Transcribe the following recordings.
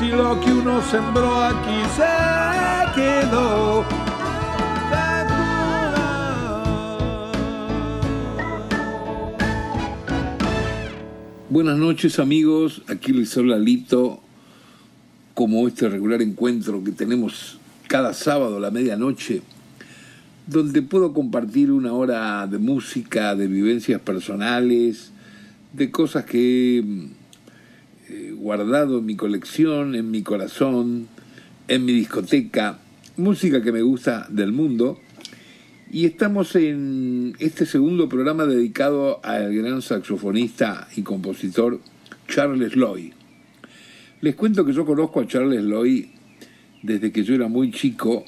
si lo que uno sembró aquí se quedó. Buenas noches amigos, aquí les habla como este regular encuentro que tenemos cada sábado a la medianoche, donde puedo compartir una hora de música, de vivencias personales, de cosas que eh, guardado en mi colección, en mi corazón, en mi discoteca, música que me gusta del mundo. Y estamos en este segundo programa dedicado al gran saxofonista y compositor Charles Lloyd. Les cuento que yo conozco a Charles Lloyd desde que yo era muy chico,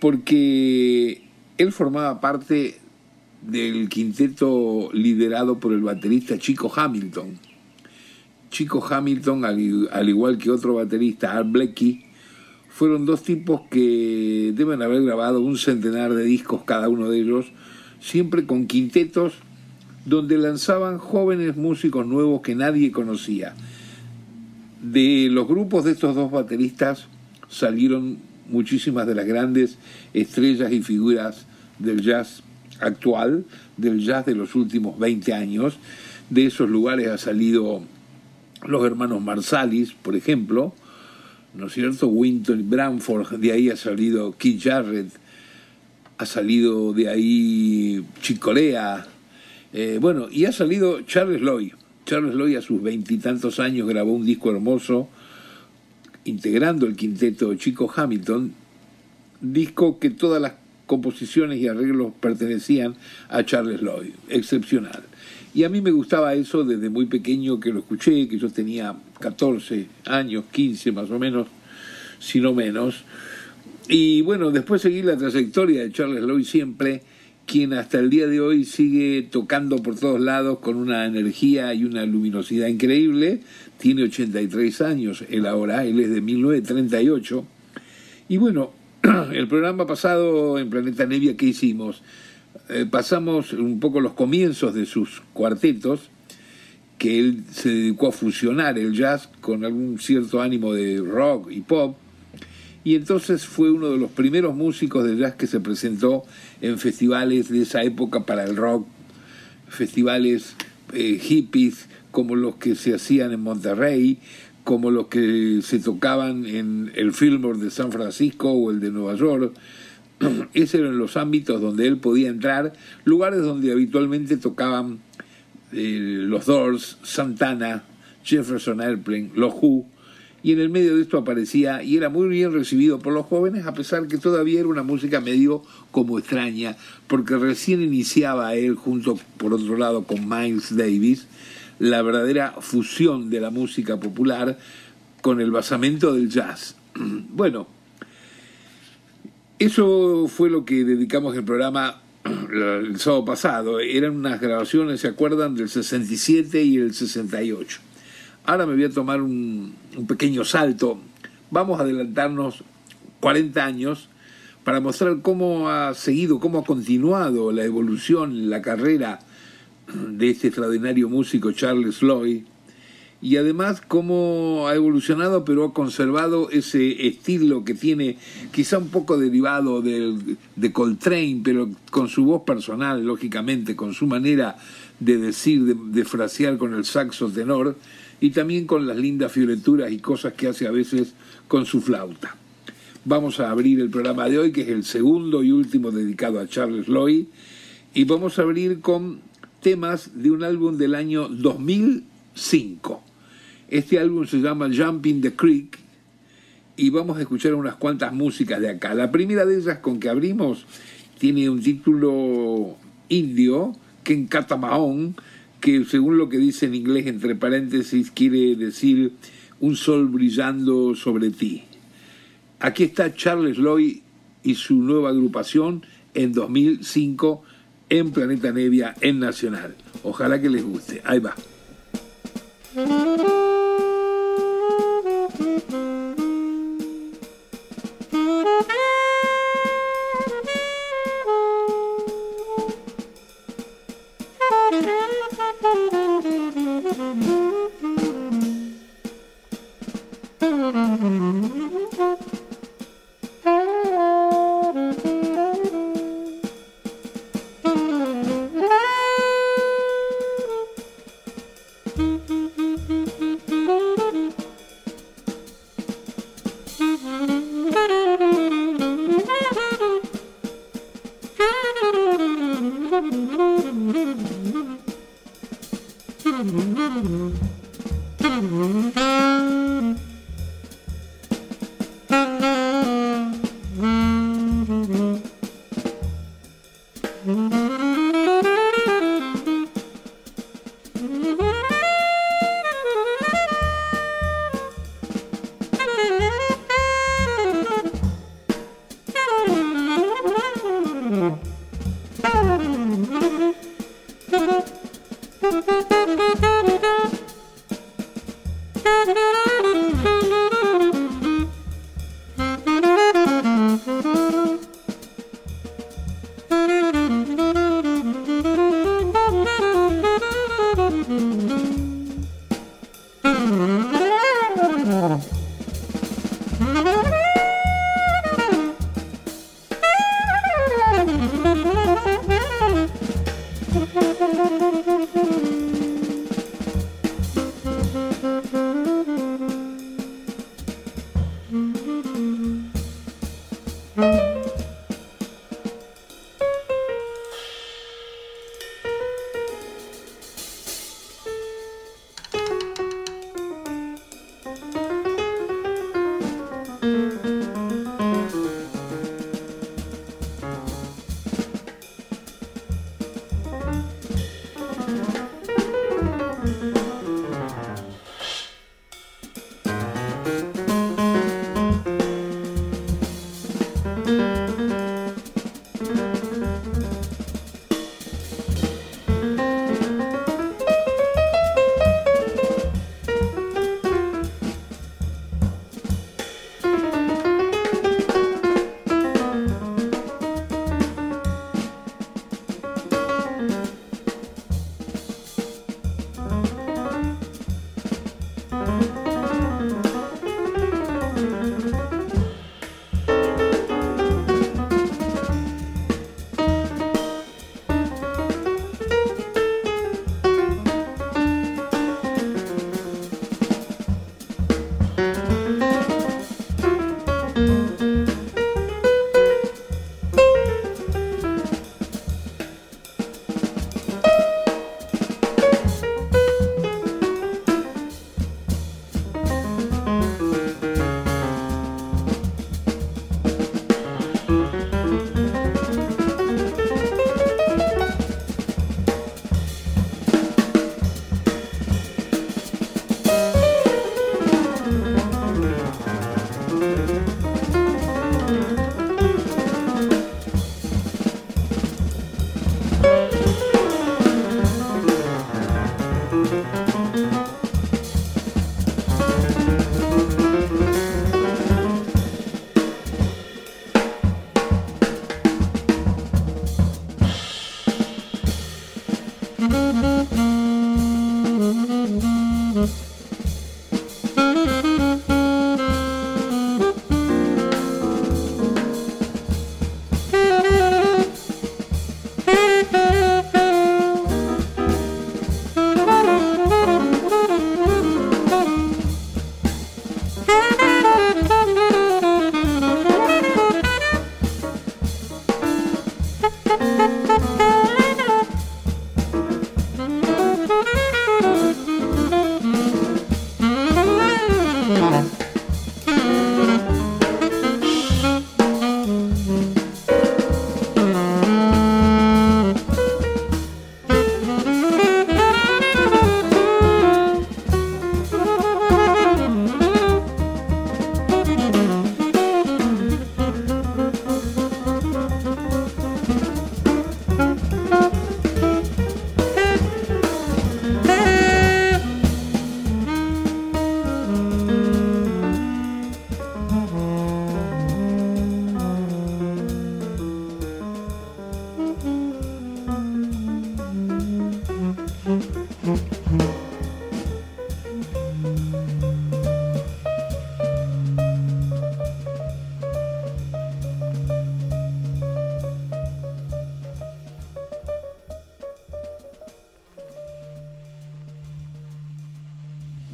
porque él formaba parte del quinteto liderado por el baterista Chico Hamilton Chico Hamilton, al, igual que otro baterista, Art Blecky, fueron dos tipos que deben haber grabado un centenar de discos cada uno de ellos, siempre con quintetos donde lanzaban jóvenes músicos nuevos que nadie conocía. De los grupos de estos dos bateristas salieron muchísimas de las grandes estrellas y figuras del jazz actual, del jazz de los últimos 20 años. De esos lugares ha salido los hermanos Marsalis, por ejemplo, ¿no es cierto? Winton Branford, de ahí ha salido Keith Jarrett, ha salido de ahí Chicolea, eh, bueno, y ha salido Charles Lloyd. Charles Lloyd a sus veintitantos años grabó un disco hermoso integrando el quinteto Chico Hamilton, disco que todas las composiciones y arreglos pertenecían a Charles Lloyd, excepcional. Y a mí me gustaba eso desde muy pequeño que lo escuché, que yo tenía 14 años, 15 más o menos, si no menos. Y bueno, después seguí la trayectoria de Charles Lloyd siempre, quien hasta el día de hoy sigue tocando por todos lados con una energía y una luminosidad increíble. Tiene 83 años él ahora, él es de 1938. Y bueno, el programa pasado en Planeta Nevia, ¿qué hicimos? Eh, pasamos un poco los comienzos de sus cuartetos, que él se dedicó a fusionar el jazz con algún cierto ánimo de rock y pop, y entonces fue uno de los primeros músicos de jazz que se presentó en festivales de esa época para el rock, festivales eh, hippies como los que se hacían en Monterrey, como los que se tocaban en el Fillmore de San Francisco o el de Nueva York, Esos eran los ámbitos donde él podía entrar, lugares donde habitualmente tocaban eh, los Doors, Santana, Jefferson Airplane, los Who, y en el medio de esto aparecía y era muy bien recibido por los jóvenes, a pesar que todavía era una música medio como extraña, porque recién iniciaba él junto, por otro lado, con Miles Davis, la verdadera fusión de la música popular con el basamento del jazz. Bueno, eso fue lo que dedicamos el programa el sábado pasado. Eran unas grabaciones, ¿se acuerdan? Del 67 y el 68. Ahora me voy a tomar un, pequeño salto. Vamos a adelantarnos 40 años para mostrar cómo ha seguido, cómo ha continuado la evolución, la carrera de este extraordinario músico Charles Lloyd y además cómo ha evolucionado pero ha conservado ese estilo que tiene quizá un poco derivado del, de Coltrane pero con su voz personal lógicamente con su manera de decir de, frasear con el saxo tenor y también con las lindas fioreturas y cosas que hace a veces con su flauta. Vamos a abrir el programa de hoy que es el segundo y último dedicado a Charles Lloyd y vamos a abrir con temas de un álbum del año 2005 este álbum se llama Jumping the Creek y vamos a escuchar unas cuantas músicas de acá. La primera de ellas con que abrimos tiene un título indio, Ken Katamahon, que según lo que dice en inglés entre paréntesis quiere decir un sol brillando sobre ti. Aquí está Charles Lloyd y su nueva agrupación en 2005 en Planeta Nevia en Nacional. Ojalá que les guste. Ahí va. Mm-hmm. Mm-hmm.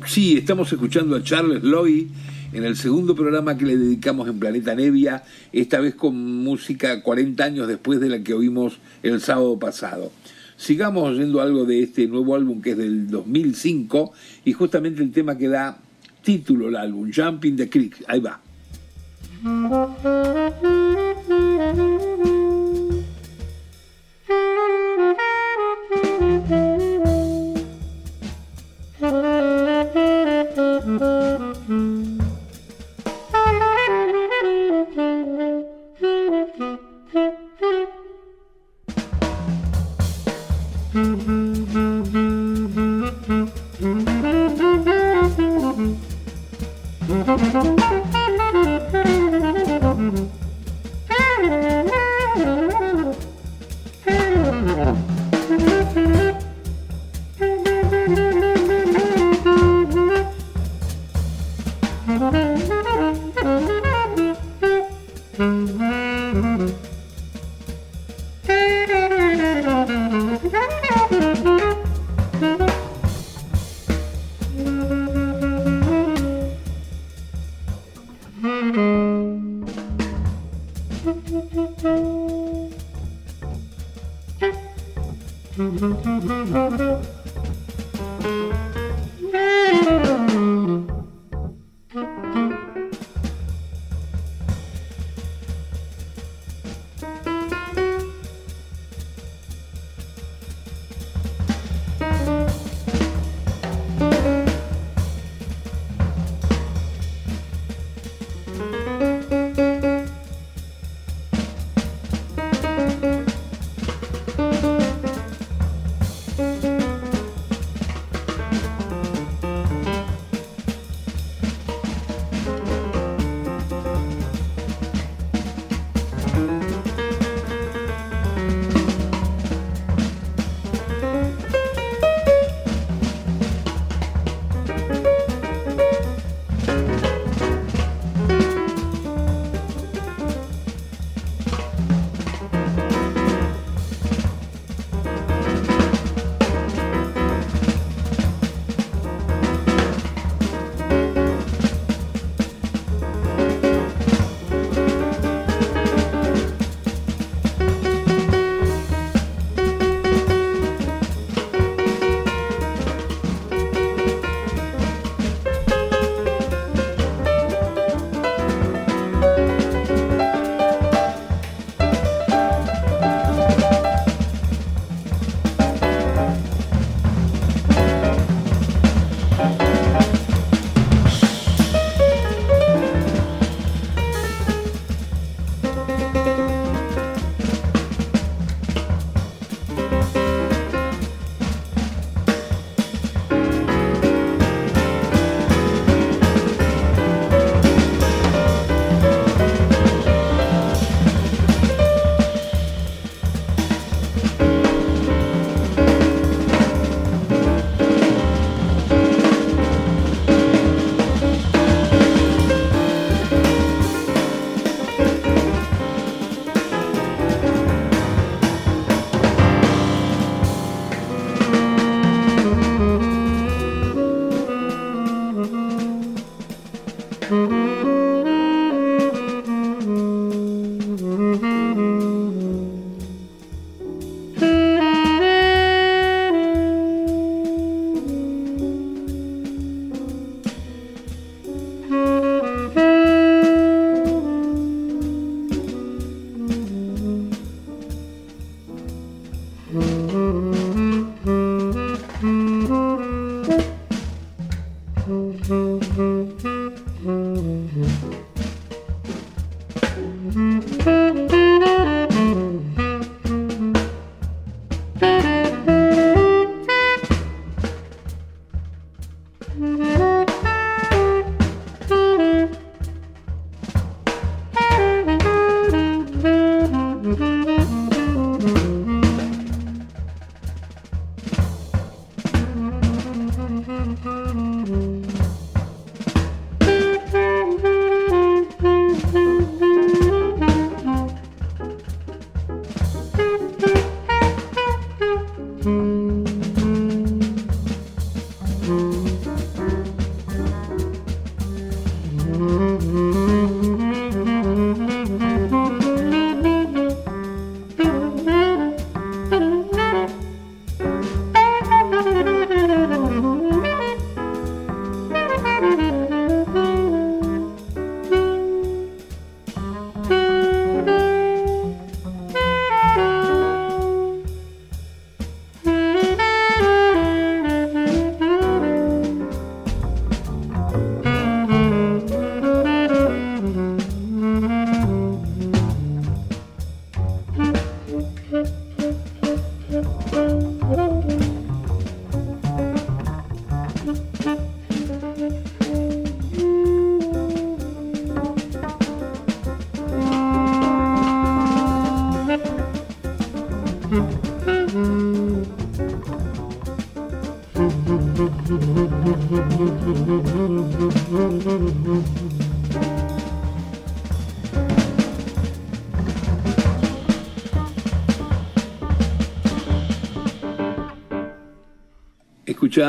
Sí, estamos escuchando a Charles Lloyd en el segundo programa que le dedicamos en Planeta Nevia, esta vez con música 40 años después de la que oímos el sábado pasado. Sigamos oyendo algo de este nuevo álbum que es del 2005 y justamente el tema que da título al álbum, Jumping the Creek. Ahí va.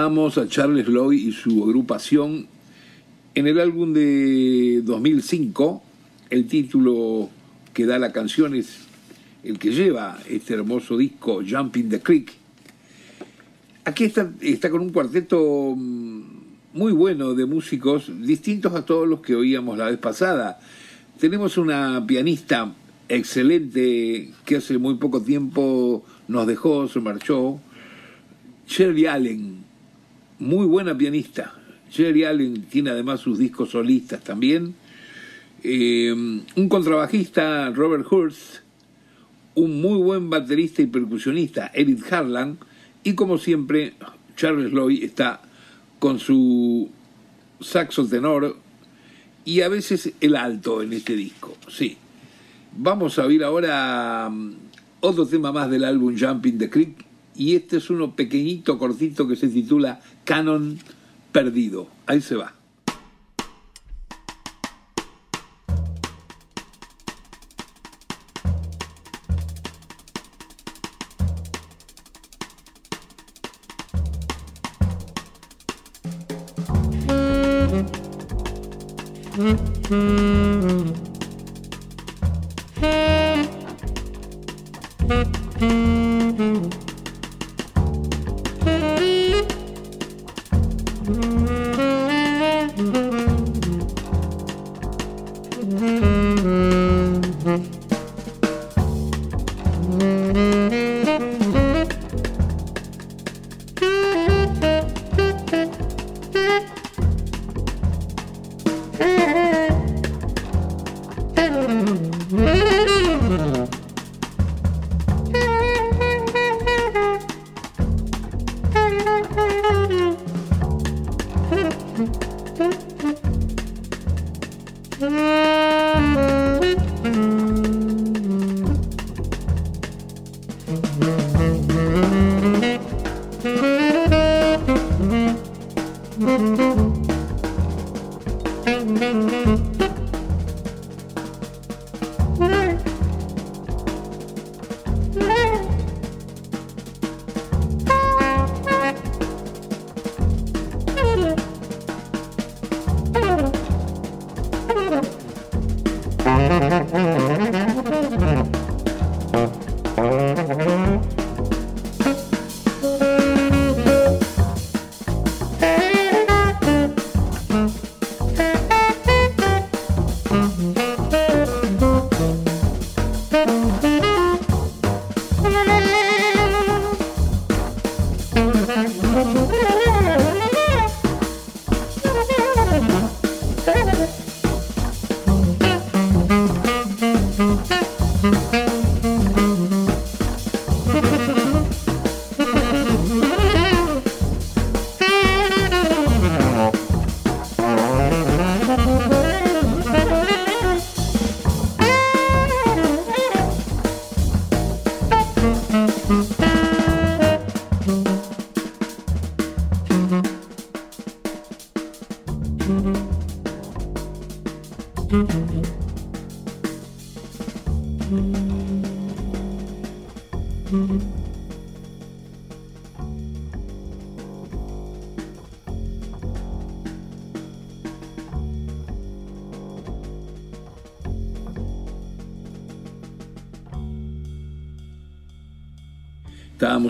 A Charles Lloyd y su agrupación en el álbum de 2005. El título que da la canción es el que lleva este hermoso disco, Jumping the Creek. Aquí está, está con un cuarteto mm, muy bueno de músicos, distintos a todos los que oíamos la vez pasada. Tenemos una pianista excelente que hace muy poco tiempo nos dejó, se marchó, Sherry Allen, muy buena pianista. Sherry Allen tiene además sus discos solistas también. Eh, un contrabajista, Robert Hurst, un muy buen baterista y percusionista, Eric Harlan, y como siempre, Charles Lloyd está con su saxo tenor y a veces el alto en este disco. Sí. Vamos a oír ahora um, otro tema más del álbum Jumping the Creek y este es uno pequeñito, cortito que se titula Canon Perdido. Ahí se va.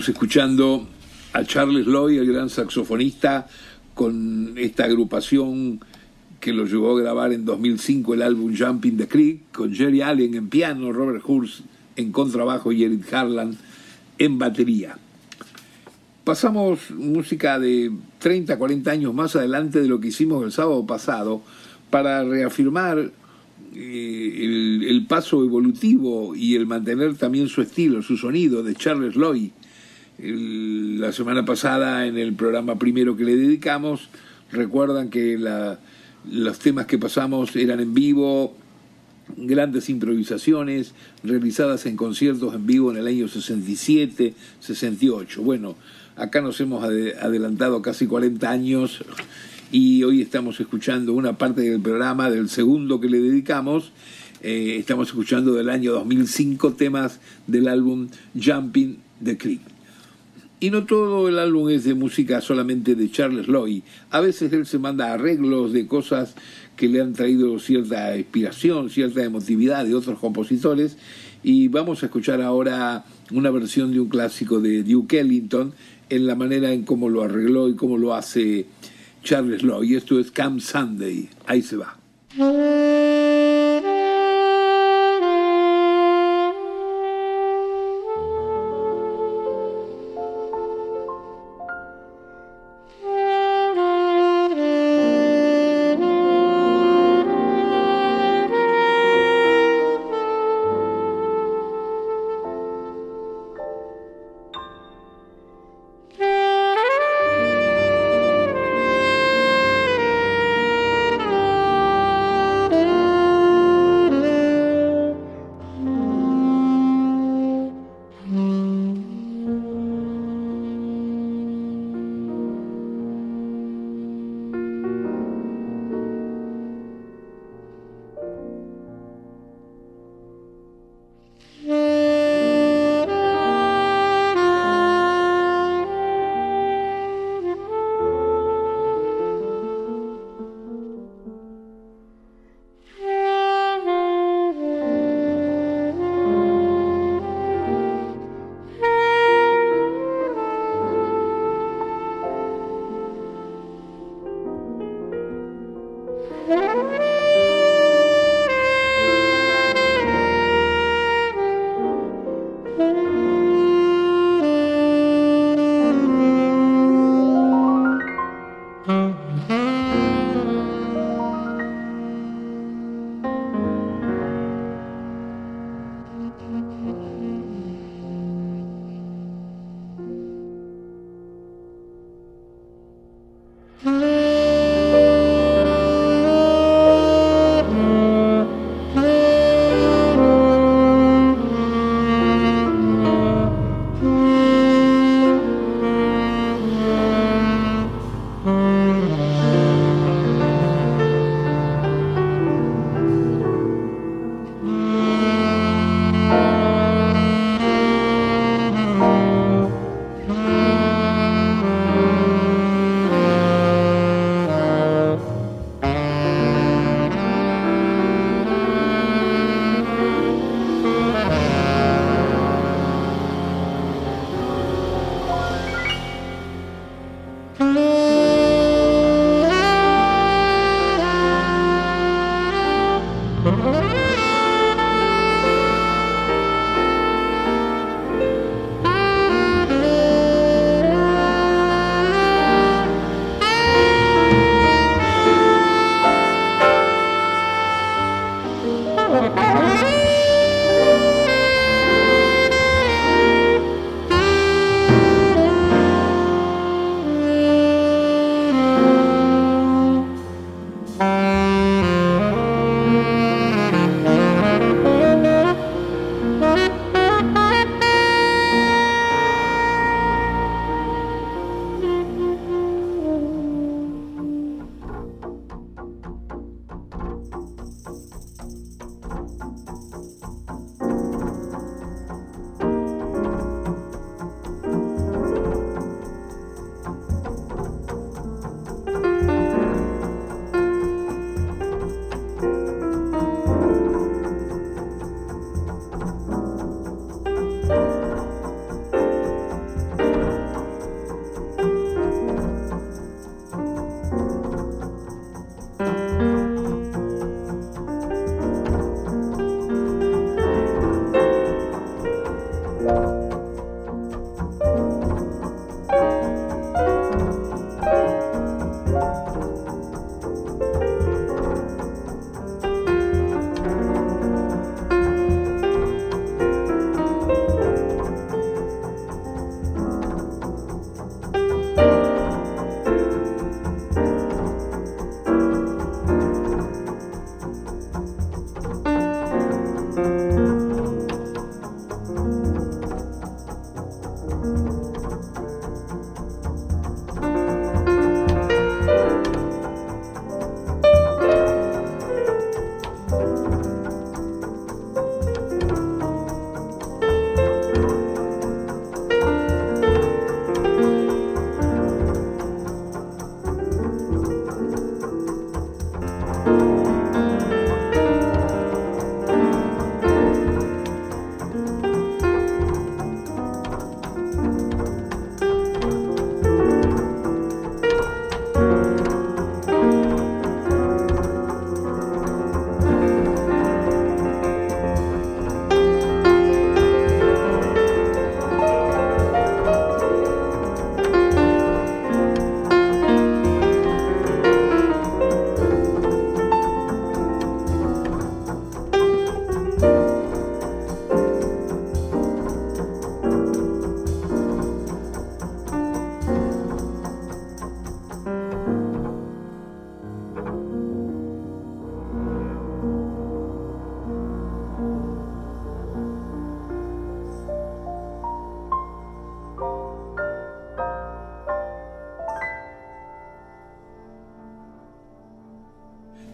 Estábamos escuchando a Charles Lloyd, el gran saxofonista, con esta agrupación que lo llevó a grabar en 2005 el álbum Jumping the Creek, con Jerry Allen en piano, Robert Hurst en contrabajo y Eric Harlan en batería. Pasamos música de 30, 40 años más adelante de lo que hicimos el sábado pasado para reafirmar eh, el, paso evolutivo y el mantener también su estilo, su sonido de Charles Lloyd la semana pasada en el programa primero que le dedicamos, recuerdan que los temas que pasamos eran en vivo grandes improvisaciones realizadas en conciertos en vivo en el año 67, 68. Bueno, acá nos hemos adelantado casi 40 años y hoy estamos escuchando una parte del programa, del segundo que le dedicamos. Eh, estamos escuchando del año 2005 temas del álbum Jumping the Creek. Y no todo el álbum es de música solamente de Charles Lloyd. A veces él se manda arreglos de cosas que le han traído cierta inspiración, cierta emotividad de otros compositores. Y vamos a escuchar ahora una versión de un clásico de Duke Ellington en la manera en cómo lo arregló y cómo lo hace Charles Lloyd. Esto es Camp Sunday. Ahí se va.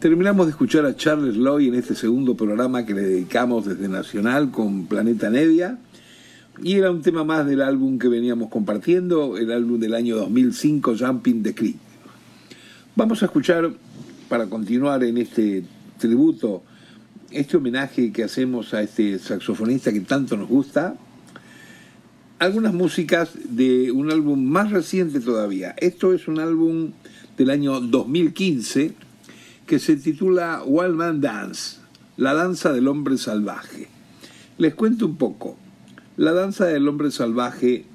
Terminamos de escuchar a Charles Lloyd en este segundo programa que le dedicamos desde Nacional con Planeta Nevia. Y era un tema más del álbum que veníamos compartiendo, el álbum del año 2005, Jumping the Creek. Vamos a escuchar, para continuar en este tributo, este homenaje que hacemos a este saxofonista que tanto nos gusta, algunas músicas de un álbum más reciente todavía. Esto es un álbum del año 2015 que se titula Wild Man Dance, la danza del hombre salvaje. Les cuento un poco. La danza del hombre salvaje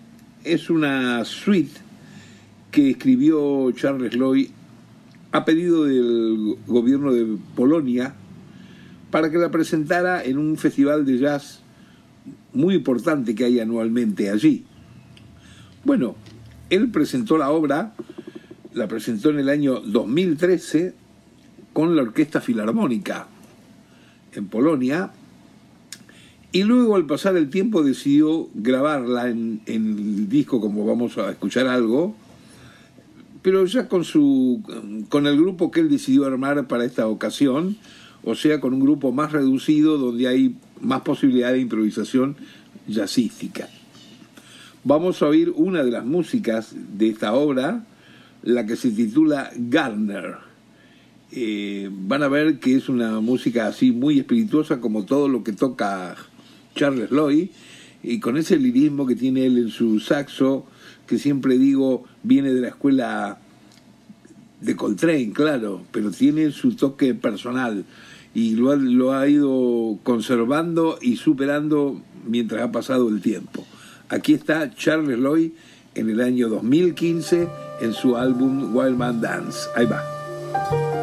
es una suite que escribió Charles Lloyd a pedido del gobierno de Polonia para que la presentara en un festival de jazz muy importante que hay anualmente allí. Bueno, él presentó la obra, la presentó en el año 2013 con la Orquesta Filarmónica en Polonia y luego al pasar el tiempo decidió grabarla en, el disco como vamos a escuchar algo, pero ya con, su, con el grupo que él decidió armar para esta ocasión, o sea, con un grupo más reducido donde hay más posibilidad de improvisación jazzística. Vamos a oír una de las músicas de esta obra, la que se titula Garner. Eh, van a ver que es una música así muy espirituosa como todo lo que toca Charles Lloyd y con ese lirismo que tiene él en su saxo, que siempre digo viene de la escuela de Coltrane, claro, pero tiene su toque personal y lo ha, lo ha ido conservando y superando mientras ha pasado el tiempo. Aquí está Charles Lloyd en el año 2015 en su álbum Wild Man Dance. Ahí va.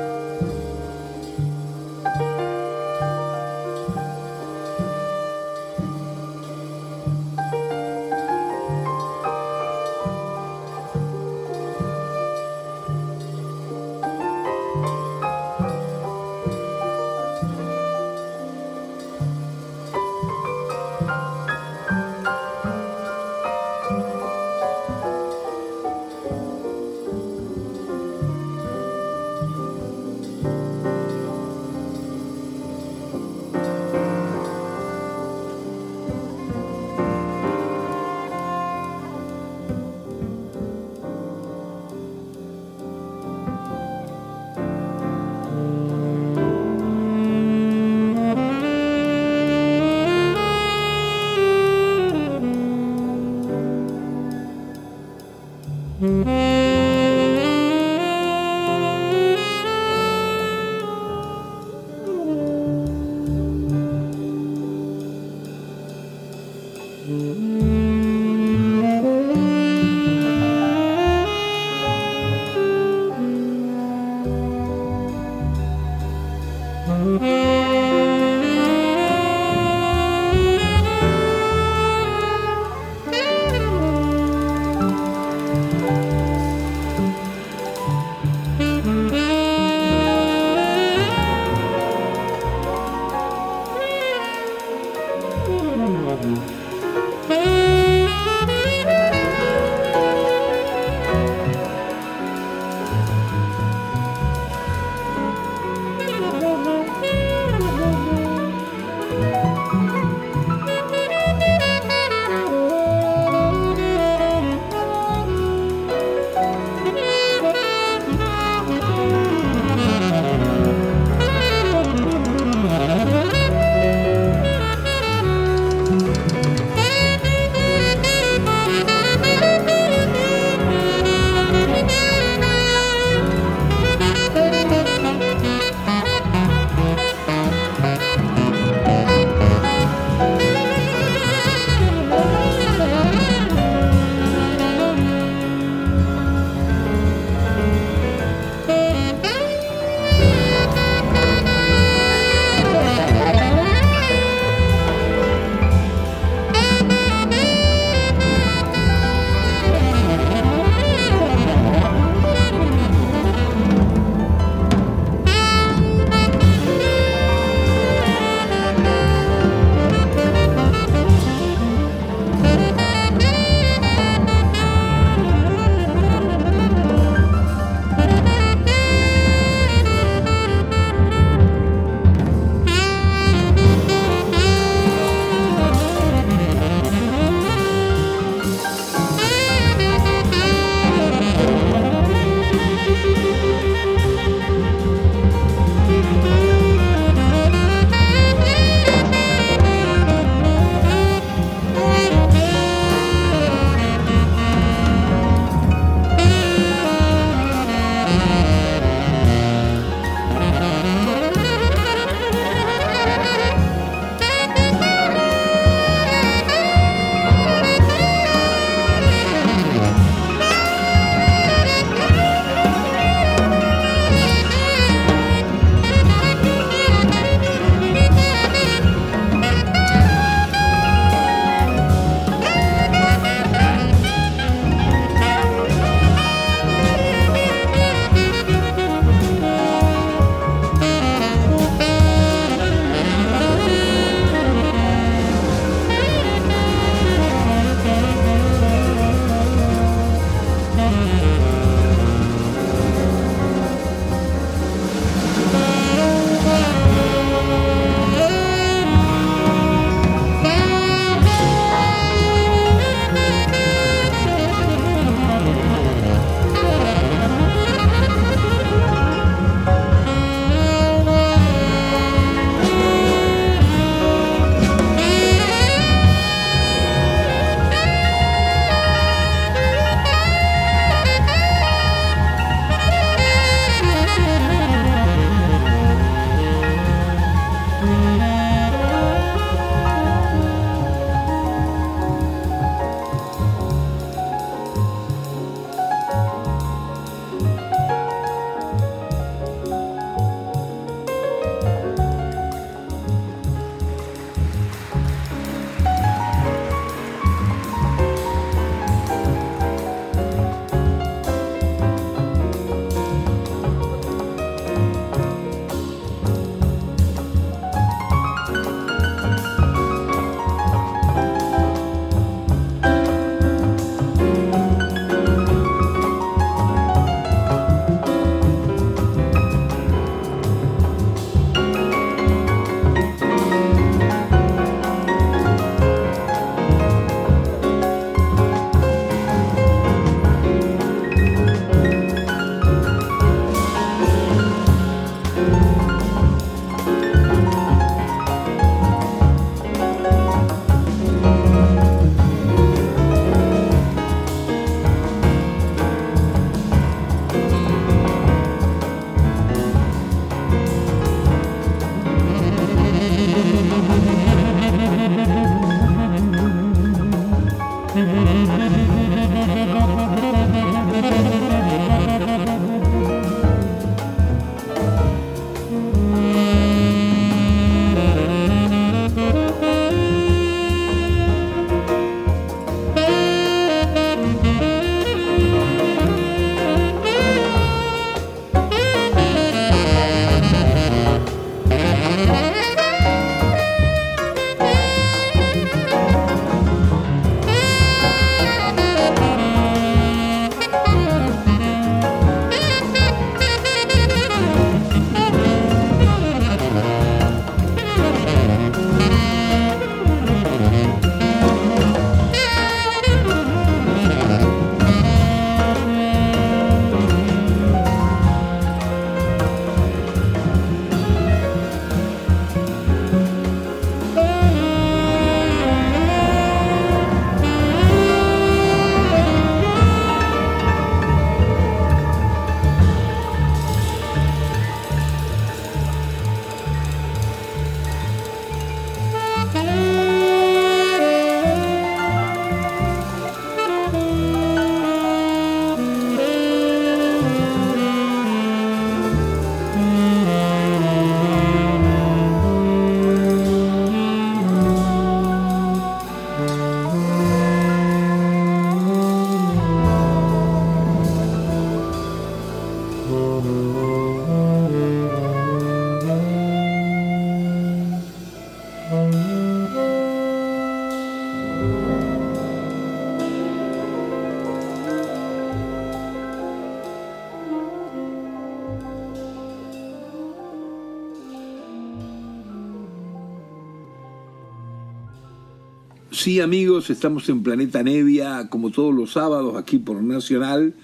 Sí, amigos, estamos en Planeta Nevia como todos los sábados aquí por Nacional.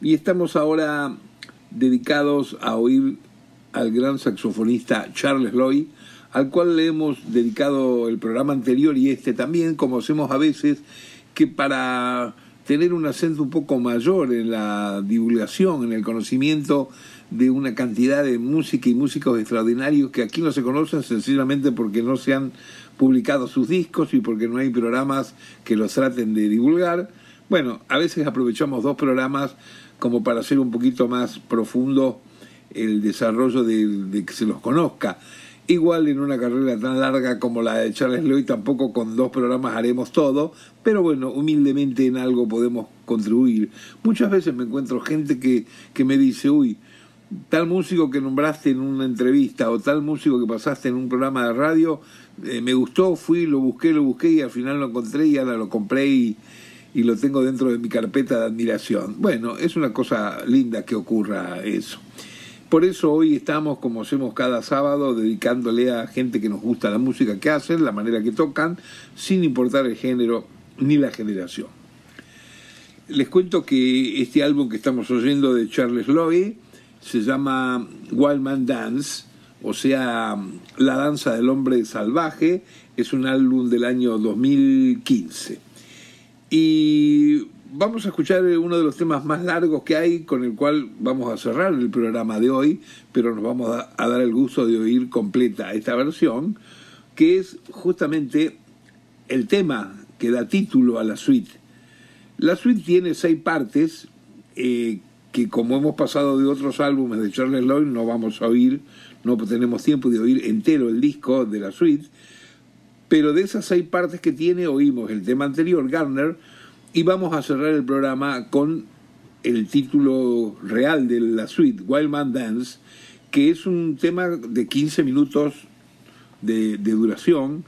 Y estamos ahora dedicados a oír al gran saxofonista Charles Lloyd, al cual le hemos dedicado el programa anterior y este también, como hacemos a veces, que para tener un acento un poco mayor en la divulgación, en el conocimiento de una cantidad de música y músicos extraordinarios que aquí no se conocen sencillamente porque no se han publicado sus discos y porque no hay programas que los traten de divulgar. Bueno, a veces aprovechamos dos programas como para hacer un poquito más profundo el desarrollo de, que se los conozca. Igual en una carrera tan larga como la de Charles Lloyd tampoco con dos programas haremos todo, pero bueno, humildemente en algo podemos contribuir. Muchas veces me encuentro gente que, que me dice, uy, tal músico que nombraste en una entrevista o tal músico que pasaste en un programa de radio, eh, me gustó, fui, lo busqué, lo busqué y al final lo encontré y ahora lo compré y, y lo tengo dentro de mi carpeta de admiración. Bueno, es una cosa linda que ocurra eso. Por eso hoy estamos, como hacemos cada sábado, dedicándole a gente que nos gusta la música que hacen, la manera que tocan, sin importar el género ni la generación. Les cuento que este álbum que estamos oyendo de Charles Lloyd se llama Wild Man Dance, o sea, La danza del hombre salvaje, es un álbum del año 2015. Y vamos a escuchar uno de los temas más largos que hay, con el cual vamos a cerrar el programa de hoy, pero nos vamos a, dar el gusto de oír completa esta versión, que es justamente el tema que da título a la suite. La suite tiene seis partes, eh, que como hemos pasado de otros álbumes de Charles Lloyd, no vamos a oír, no tenemos tiempo de oír entero el disco de la suite, pero de esas seis partes que tiene oímos el tema anterior, Garner, y vamos a cerrar el programa con el título real de la suite, Wild Man Dance, que es un tema de 15 minutos de, duración.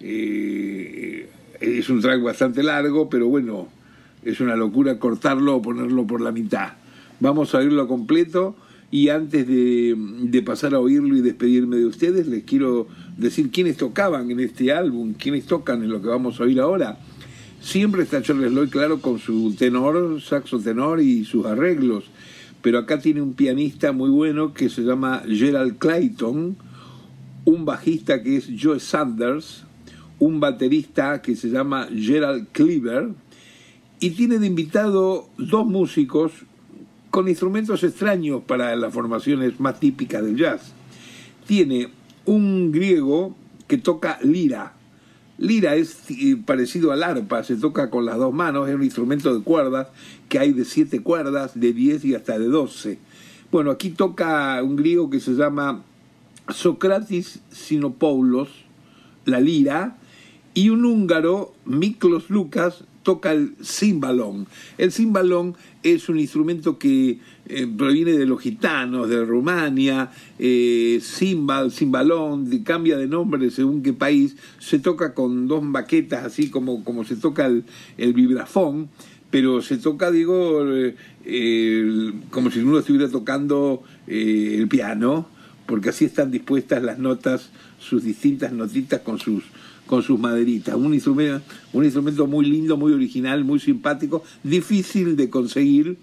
Eh, es un track bastante largo, pero bueno, es una locura cortarlo o ponerlo por la mitad. Vamos a oírlo completo y antes de, de, pasar a oírlo y despedirme de ustedes, les quiero decir quiénes tocaban en este álbum, quiénes tocan en lo que vamos a oír ahora. Siempre está Charles Lloyd, claro, con su tenor, saxo tenor y sus arreglos, pero acá tiene un pianista muy bueno que se llama Gerald Clayton, un bajista que es Joe Sanders, un baterista que se llama Gerald Cleaver, y tiene de invitado dos músicos con instrumentos extraños para las formaciones más típicas del jazz. Tiene un griego que toca lira. Lira es eh, parecido al arpa, se toca con las dos manos, es un instrumento de cuerdas que hay de siete cuerdas, de diez y hasta de doce. Bueno, aquí toca un griego que se llama Socrates Sinopoulos, la lira, y un húngaro, Miklos Lucas, toca el cimbalón. El cimbalón es un instrumento que eh, proviene de los gitanos, de Rumania, eh, cimbal, cimbalón, cambia de nombre según qué país, se toca con dos baquetas, así como, como se toca el, el vibrafón, pero se toca, digo, eh, como si uno estuviera tocando eh, el piano, porque así están dispuestas las notas, sus distintas notitas con sus con sus maderitas. Un instrumento, un instrumento muy lindo, muy original, muy simpático, difícil de conseguir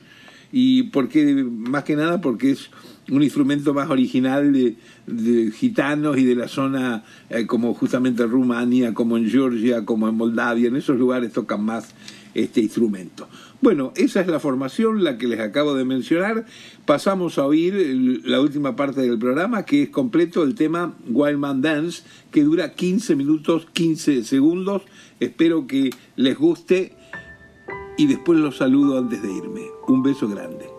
y porque más que nada porque es un instrumento más original de, gitanos y de la zona eh, como justamente Rumania, como en Georgia, como en Moldavia, en esos lugares tocan más este instrumento. Bueno, esa es la formación, la que les acabo de mencionar. Pasamos a oír la última parte del programa, que es completo el tema Wild Man Dance, que dura 15 minutos 15 segundos. Espero que les guste y después los saludo antes de irme. Un beso grande.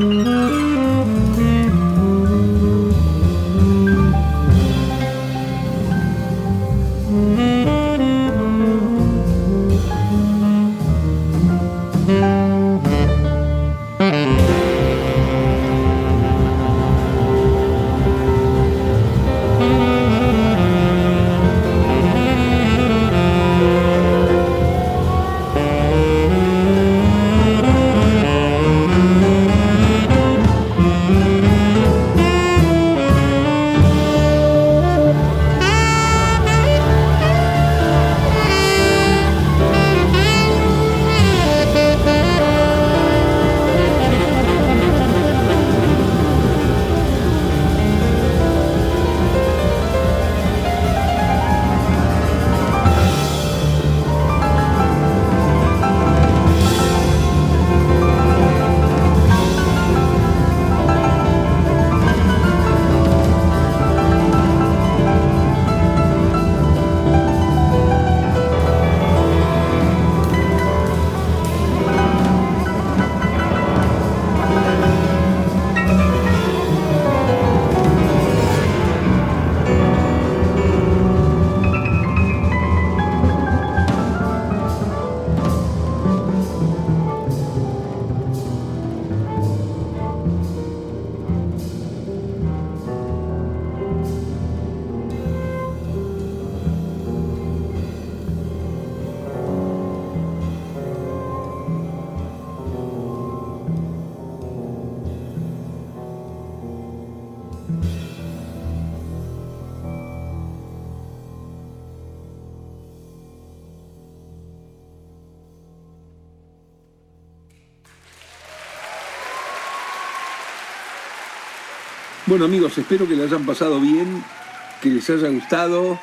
Música Bueno amigos, espero que les hayan pasado bien, que les haya gustado.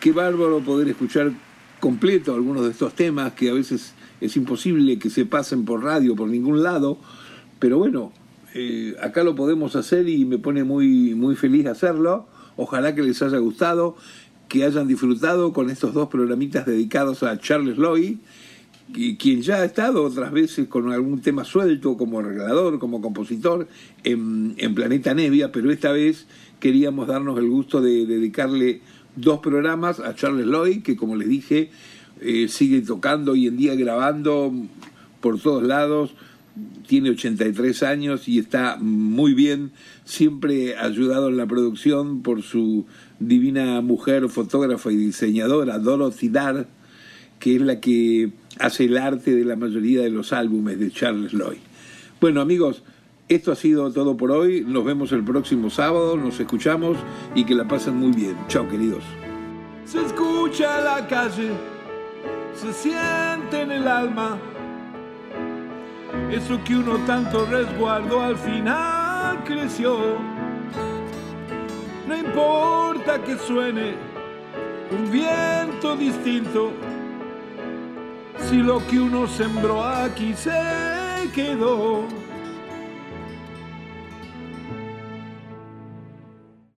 Qué bárbaro poder escuchar completo algunos de estos temas que a veces es imposible que se pasen por radio, por ningún lado. Pero bueno, eh, acá lo podemos hacer y me pone muy, muy feliz hacerlo. Ojalá que les haya gustado, que hayan disfrutado con estos dos programitas dedicados a Charles Lloyd quien ya ha estado otras veces con algún tema suelto como arreglador, como compositor en, Planeta Nevia, pero esta vez queríamos darnos el gusto de dedicarle dos programas a Charles Lloyd, que como les dije, eh, sigue tocando hoy en día grabando por todos lados, tiene 83 años y está muy bien, siempre ayudado en la producción por su divina mujer, fotógrafa y diseñadora, Dorothy Dar, que es la que hace el arte de la mayoría de los álbumes de Charles Lloyd. Bueno amigos, esto ha sido todo por hoy, nos vemos el próximo sábado, nos escuchamos y que la pasen muy bien. Chao queridos. Se escucha la calle, se siente en el alma eso que uno tanto resguardó al final creció. No importa que suene un viento distinto, si lo que uno sembró aquí se quedó.